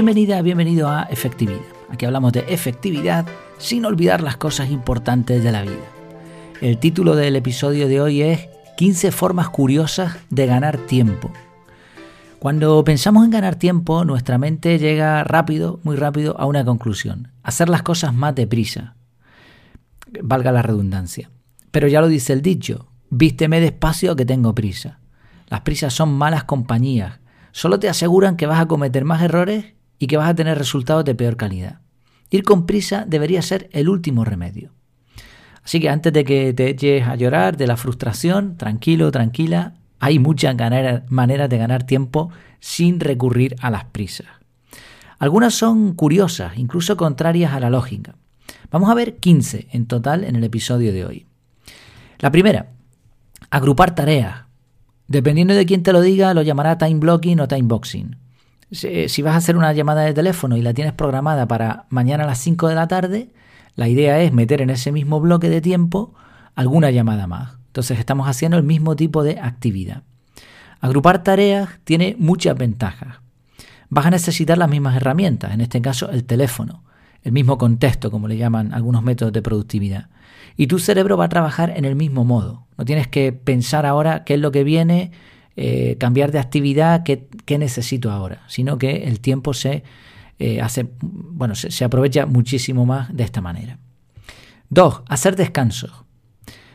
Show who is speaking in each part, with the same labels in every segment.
Speaker 1: Bienvenida, bienvenido a Efectividad. Aquí hablamos de efectividad sin olvidar las cosas importantes de la vida. El título del episodio de hoy es 15 formas curiosas de ganar tiempo. Cuando pensamos en ganar tiempo, nuestra mente llega rápido, muy rápido, a una conclusión. Hacer las cosas más deprisa. Valga la redundancia. Pero ya lo dice el dicho, vísteme despacio que tengo prisa. Las prisas son malas compañías. Solo te aseguran que vas a cometer más errores y que vas a tener resultados de peor calidad. Ir con prisa debería ser el último remedio. Así que antes de que te eches a llorar de la frustración, tranquilo, tranquila, hay muchas maneras de ganar tiempo sin recurrir a las prisas. Algunas son curiosas, incluso contrarias a la lógica. Vamos a ver 15 en total en el episodio de hoy. La primera, agrupar tareas. Dependiendo de quién te lo diga, lo llamará time blocking o time boxing. Si vas a hacer una llamada de teléfono y la tienes programada para mañana a las 5 de la tarde, la idea es meter en ese mismo bloque de tiempo alguna llamada más. Entonces estamos haciendo el mismo tipo de actividad. Agrupar tareas tiene muchas ventajas. Vas a necesitar las mismas herramientas, en este caso el teléfono, el mismo contexto, como le llaman algunos métodos de productividad. Y tu cerebro va a trabajar en el mismo modo. No tienes que pensar ahora qué es lo que viene, eh, cambiar de actividad, qué, necesito ahora, sino que el tiempo se eh, hace, bueno, se, aprovecha muchísimo más de esta manera. Dos, hacer descansos.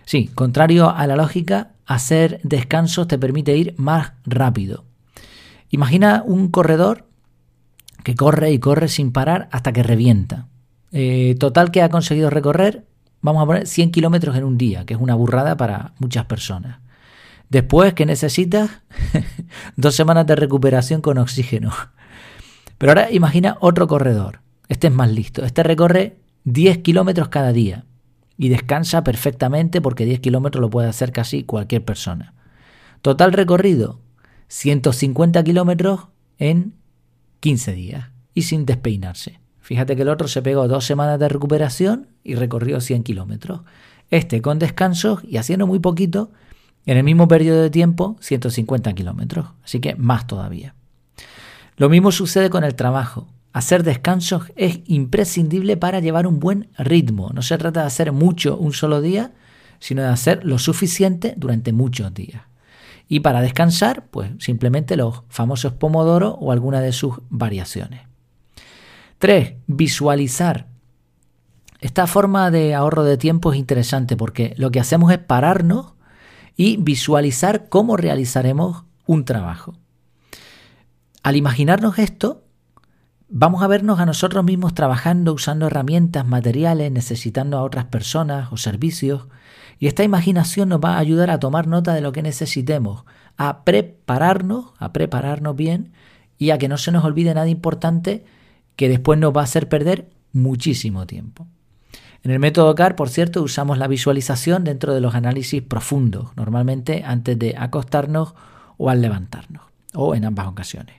Speaker 1: Sí, contrario a la lógica, hacer descansos te permite ir más rápido. Imagina un corredor que corre y corre sin parar hasta que revienta. Eh, total que ha conseguido recorrer, vamos a poner 100 kilómetros en un día, que es una burrada para muchas personas. Después, que necesitas? Dos semanas de recuperación con oxígeno. Pero ahora imagina otro corredor. Este es más listo. Este recorre 10 kilómetros cada día y descansa perfectamente porque 10 kilómetros lo puede hacer casi cualquier persona. Total recorrido, 150 kilómetros en 15 días y sin despeinarse. Fíjate que el otro se pegó dos semanas de recuperación y recorrió 100 kilómetros. Este con descansos y haciendo muy poquito en el mismo periodo de tiempo, 150 kilómetros, así que más todavía. Lo mismo sucede con el trabajo. Hacer descansos es imprescindible para llevar un buen ritmo. No se trata de hacer mucho un solo día, sino de hacer lo suficiente durante muchos días. Y para descansar, pues simplemente los famosos pomodoro o alguna de sus variaciones. 3. Visualizar. Esta forma de ahorro de tiempo es interesante porque lo que hacemos es pararnos y visualizar cómo realizaremos un trabajo. Al imaginarnos esto, vamos a vernos a nosotros mismos trabajando, usando herramientas, materiales, necesitando a otras personas o servicios, y esta imaginación nos va a ayudar a tomar nota de lo que necesitemos, a prepararnos, a prepararnos bien y a que no se nos olvide nada importante que después nos va a hacer perder muchísimo tiempo. En el método CAR, por cierto, usamos la visualización dentro de los análisis profundos, normalmente antes de acostarnos o al levantarnos, o en ambas ocasiones.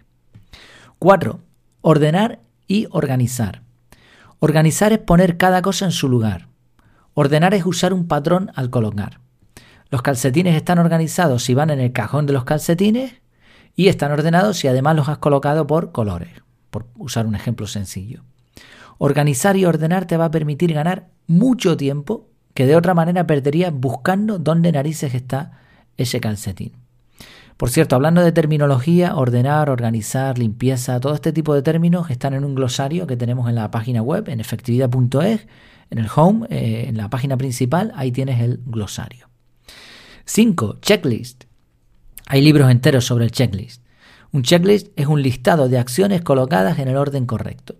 Speaker 1: 4. Ordenar y organizar. Organizar es poner cada cosa en su lugar. Ordenar es usar un patrón al colocar. Los calcetines están organizados si van en el cajón de los calcetines y están ordenados si además los has colocado por colores, por usar un ejemplo sencillo. Organizar y ordenar te va a permitir ganar mucho tiempo que de otra manera perderías buscando dónde narices está ese calcetín. Por cierto, hablando de terminología, ordenar, organizar, limpieza, todo este tipo de términos están en un glosario que tenemos en la página web, en efectividad.es, en el home, eh, en la página principal, ahí tienes el glosario. 5. Checklist. Hay libros enteros sobre el checklist. Un checklist es un listado de acciones colocadas en el orden correcto.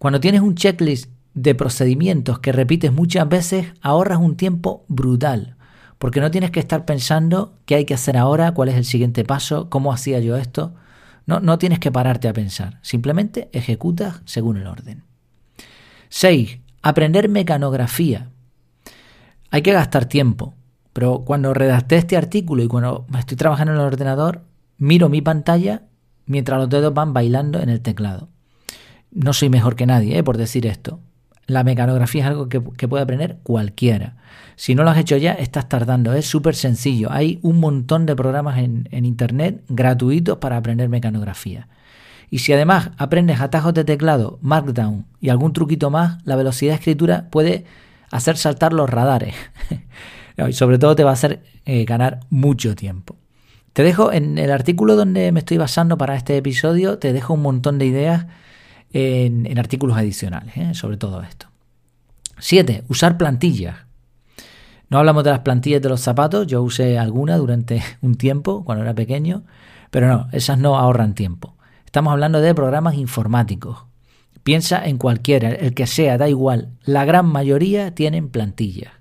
Speaker 1: Cuando tienes un checklist de procedimientos que repites muchas veces, ahorras un tiempo brutal, porque no tienes que estar pensando qué hay que hacer ahora, cuál es el siguiente paso, cómo hacía yo esto. No, no tienes que pararte a pensar, simplemente ejecutas según el orden. 6. Aprender mecanografía. Hay que gastar tiempo, pero cuando redacté este artículo y cuando estoy trabajando en el ordenador, miro mi pantalla mientras los dedos van bailando en el teclado. No soy mejor que nadie, ¿eh? por decir esto. La mecanografía es algo que, puede aprender cualquiera. Si no lo has hecho ya, estás tardando. Es súper sencillo. Hay un montón de programas en, Internet gratuitos para aprender mecanografía. Y si además aprendes atajos de teclado, Markdown y algún truquito más, la velocidad de escritura puede hacer saltar los radares. y sobre todo te va a hacer eh, ganar mucho tiempo. Te dejo en el artículo donde me estoy basando para este episodio, te dejo un montón de ideas en, artículos adicionales ¿eh? sobre todo esto. 7. Usar plantillas. No hablamos de las plantillas de los zapatos, yo usé alguna durante un tiempo cuando era pequeño, pero no, esas no ahorran tiempo. Estamos hablando de programas informáticos. Piensa en cualquiera, el que sea, da igual. La gran mayoría tienen plantillas.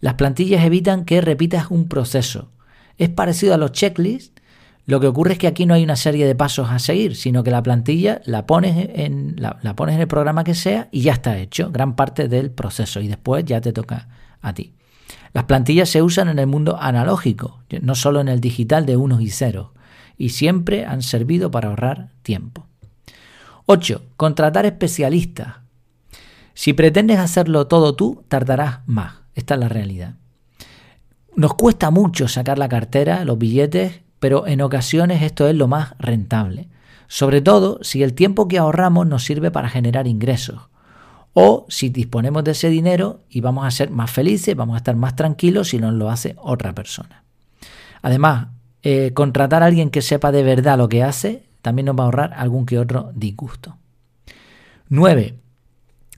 Speaker 1: Las plantillas evitan que repitas un proceso. Es parecido a los checklists, lo que ocurre es que aquí no hay una serie de pasos a seguir, sino que la plantilla la pones en, la, pones en el programa que sea y ya está hecho, gran parte del proceso, y después ya te toca a ti. Las plantillas se usan en el mundo analógico, no solo en el digital de unos y ceros, y siempre han servido para ahorrar tiempo. 8. Contratar especialistas. Si pretendes hacerlo todo tú, tardarás más. Esta es la realidad. Nos cuesta mucho sacar la cartera, los billetes pero en ocasiones esto es lo más rentable, sobre todo si el tiempo que ahorramos nos sirve para generar ingresos, o si disponemos de ese dinero y vamos a ser más felices, vamos a estar más tranquilos si nos lo hace otra persona. Además, eh, contratar a alguien que sepa de verdad lo que hace también nos va a ahorrar algún que otro disgusto. 9.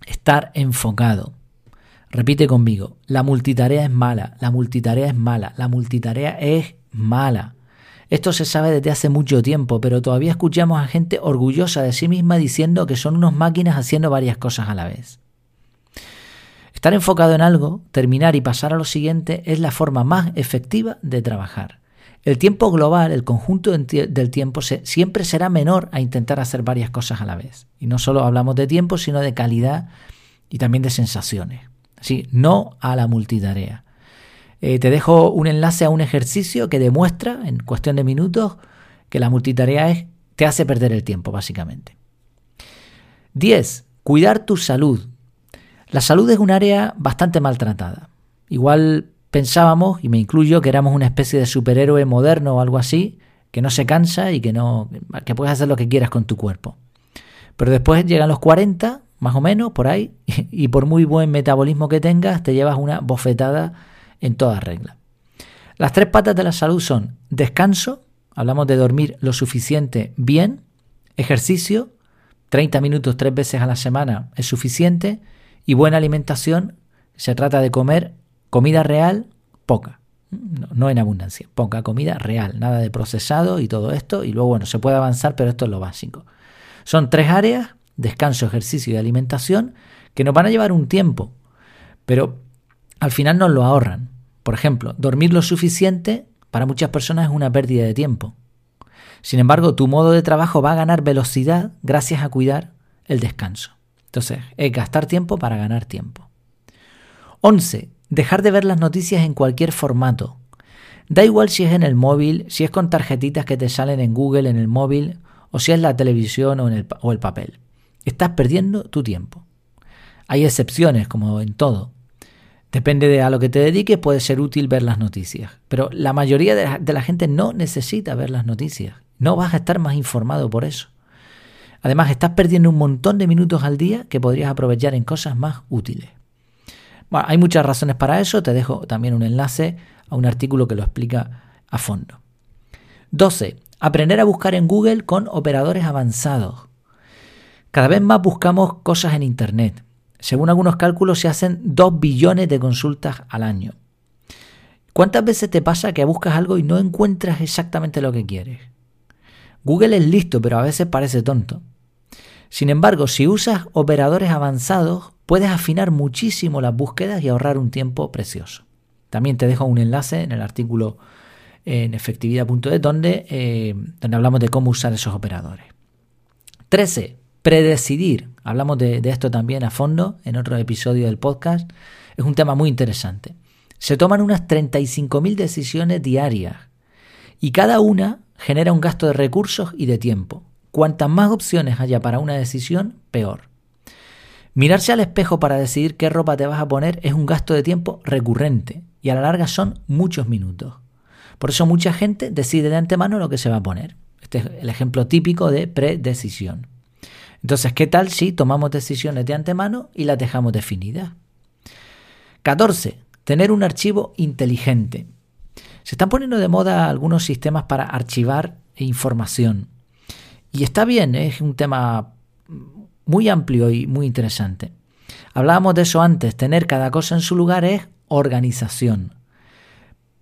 Speaker 1: Estar enfocado. Repite conmigo, la multitarea es mala, la multitarea es mala, la multitarea es mala. Esto se sabe desde hace mucho tiempo, pero todavía escuchamos a gente orgullosa de sí misma diciendo que son unos máquinas haciendo varias cosas a la vez. Estar enfocado en algo, terminar y pasar a lo siguiente es la forma más efectiva de trabajar. El tiempo global, el conjunto del tiempo, siempre será menor a intentar hacer varias cosas a la vez. Y no solo hablamos de tiempo, sino de calidad y también de sensaciones. Así, no a la multitarea. Eh, te dejo un enlace a un ejercicio que demuestra en cuestión de minutos que la multitarea te hace perder el tiempo, básicamente. 10. Cuidar tu salud. La salud es un área bastante maltratada. Igual pensábamos, y me incluyo, que éramos una especie de superhéroe moderno o algo así, que no se cansa y que, no, que puedes hacer lo que quieras con tu cuerpo. Pero después llegan los 40, más o menos, por ahí, y por muy buen metabolismo que tengas, te llevas una bofetada en toda regla. Las tres patas de la salud son descanso, hablamos de dormir lo suficiente bien, ejercicio, 30 minutos tres veces a la semana es suficiente, y buena alimentación, se trata de comer comida real, poca, no, en abundancia, poca comida real, nada de procesado y todo esto, y luego bueno, se puede avanzar, pero esto es lo básico. Son tres áreas, descanso, ejercicio y alimentación, que nos van a llevar un tiempo, pero al final nos lo ahorran. Por ejemplo, dormir lo suficiente para muchas personas es una pérdida de tiempo. Sin embargo, tu modo de trabajo va a ganar velocidad gracias a cuidar el descanso. Entonces, es gastar tiempo para ganar tiempo. 11. Dejar de ver las noticias en cualquier formato. Da igual si es en el móvil, si es con tarjetitas que te salen en Google en el móvil, o si es la televisión o, en el, o el papel. Estás perdiendo tu tiempo. Hay excepciones, como en todo. Depende de a lo que te dediques, puede ser útil ver las noticias. Pero la mayoría de la, gente no necesita ver las noticias. No vas a estar más informado por eso. Además, estás perdiendo un montón de minutos al día que podrías aprovechar en cosas más útiles. Bueno, hay muchas razones para eso. Te dejo también un enlace a un artículo que lo explica a fondo. 12. Aprender a buscar en Google con operadores avanzados. Cada vez más buscamos cosas en Internet. Según algunos cálculos se hacen 2 billones de consultas al año. ¿Cuántas veces te pasa que buscas algo y no encuentras exactamente lo que quieres? Google es listo, pero a veces parece tonto. Sin embargo, si usas operadores avanzados, puedes afinar muchísimo las búsquedas y ahorrar un tiempo precioso. También te dejo un enlace en el artículo en efectividad.es donde, eh, donde hablamos de cómo usar esos operadores. 13. Predecidir. Hablamos de, esto también a fondo en otro episodio del podcast. Es un tema muy interesante. Se toman unas 35.000 decisiones diarias y cada una genera un gasto de recursos y de tiempo. Cuantas más opciones haya para una decisión, peor. Mirarse al espejo para decidir qué ropa te vas a poner es un gasto de tiempo recurrente y a la larga son muchos minutos. Por eso mucha gente decide de antemano lo que se va a poner. Este es el ejemplo típico de predecisión. Entonces, ¿qué tal si tomamos decisiones de antemano y las dejamos definidas? 14. Tener un archivo inteligente. Se están poniendo de moda algunos sistemas para archivar información. Y está bien, es un tema muy amplio y muy interesante. Hablábamos de eso antes, tener cada cosa en su lugar es organización.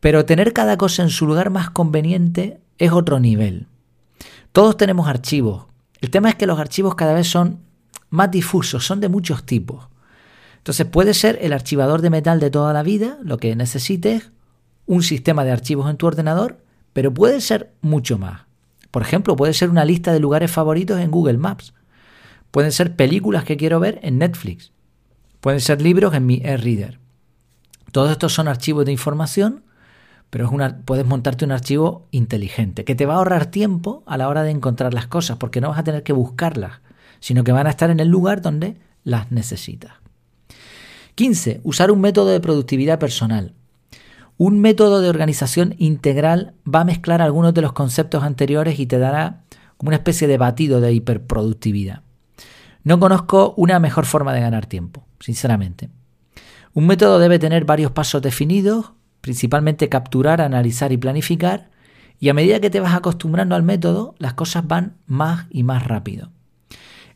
Speaker 1: Pero tener cada cosa en su lugar más conveniente es otro nivel. Todos tenemos archivos. El tema es que los archivos cada vez son más difusos, son de muchos tipos. Entonces puede ser el archivador de metal de toda la vida, lo que necesites, un sistema de archivos en tu ordenador, pero puede ser mucho más. Por ejemplo, puede ser una lista de lugares favoritos en Google Maps. Pueden ser películas que quiero ver en Netflix. Pueden ser libros en mi e-reader. Todos estos son archivos de información, pero es una, puedes montarte un archivo inteligente que te va a ahorrar tiempo a la hora de encontrar las cosas, porque no vas a tener que buscarlas, sino que van a estar en el lugar donde las necesitas. 15. Usar un método de productividad personal. Un método de organización integral va a mezclar algunos de los conceptos anteriores y te dará como una especie de batido de hiperproductividad. No conozco una mejor forma de ganar tiempo, sinceramente. Un método debe tener varios pasos definidos, principalmente capturar, analizar y planificar, y a medida que te vas acostumbrando al método, las cosas van más y más rápido.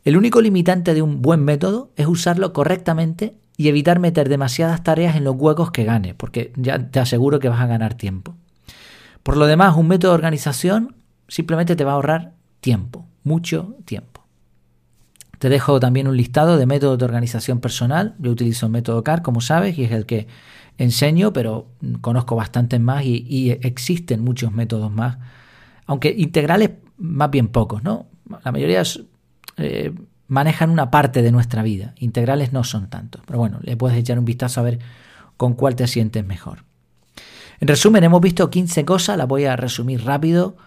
Speaker 1: El único limitante de un buen método es usarlo correctamente y evitar meter demasiadas tareas en los huecos que gane, porque ya te aseguro que vas a ganar tiempo. Por lo demás, un método de organización simplemente te va a ahorrar tiempo, mucho tiempo. Te dejo también un listado de métodos de organización personal. Yo utilizo el método CAR, como sabes, y es el que enseño, pero conozco bastantes más y, existen muchos métodos más, aunque integrales más bien pocos, ¿no? La mayoría eh, manejan una parte de nuestra vida, integrales no son tantos, pero bueno, le puedes echar un vistazo a ver con cuál te sientes mejor. En resumen, hemos visto 15 cosas, las voy a resumir rápido.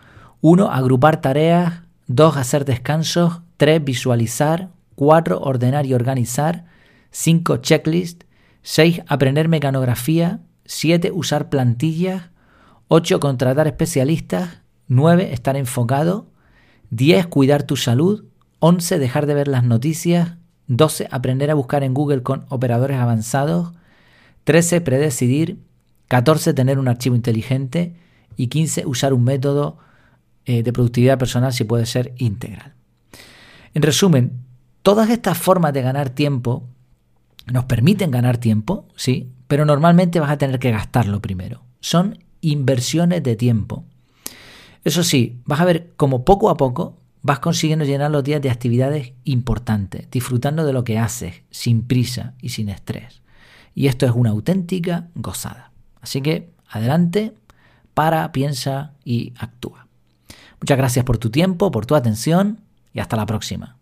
Speaker 1: 1. Agrupar tareas. 2. Hacer descansos. 3. Visualizar. 4. Ordenar y organizar. 5. Checklist. 6. Aprender mecanografía. 7. Usar plantillas. 8. Contratar especialistas. 9. Estar enfocado. 10. Cuidar tu salud. 11. Dejar de ver las noticias. 12. Aprender a buscar en Google con operadores avanzados. 13. Predecidir. 14. Tener un archivo inteligente. Y 15. Usar un método eh, de productividad personal si puede ser integral. En resumen, todas estas formas de ganar tiempo nos permiten ganar tiempo, sí, pero normalmente vas a tener que gastarlo primero. Son inversiones de tiempo. Eso sí, vas a ver como poco a poco vas consiguiendo llenar los días de actividades importantes, disfrutando de lo que haces, sin prisa y sin estrés. Y esto es una auténtica gozada. Así que adelante, para, piensa y actúa. Muchas gracias por tu tiempo, por tu atención y hasta la próxima.